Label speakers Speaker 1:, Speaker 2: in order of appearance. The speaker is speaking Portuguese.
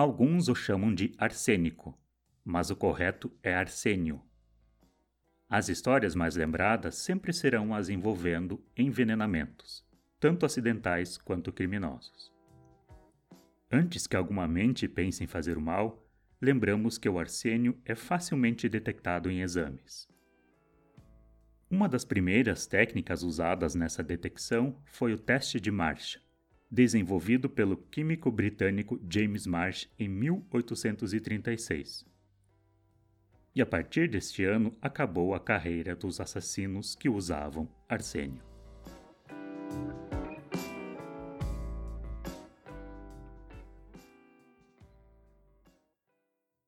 Speaker 1: Alguns o chamam de arsênico, mas o correto é arsênio. As histórias mais lembradas sempre serão as envolvendo envenenamentos, tanto acidentais quanto criminosos. Antes que alguma mente pense em fazer o mal, lembramos que o arsênio é facilmente detectado em exames. Uma das primeiras técnicas usadas nessa detecção foi o teste de Marsh, desenvolvido pelo químico britânico James Marsh em 1836. E a partir deste ano acabou a carreira dos assassinos que usavam arsênio.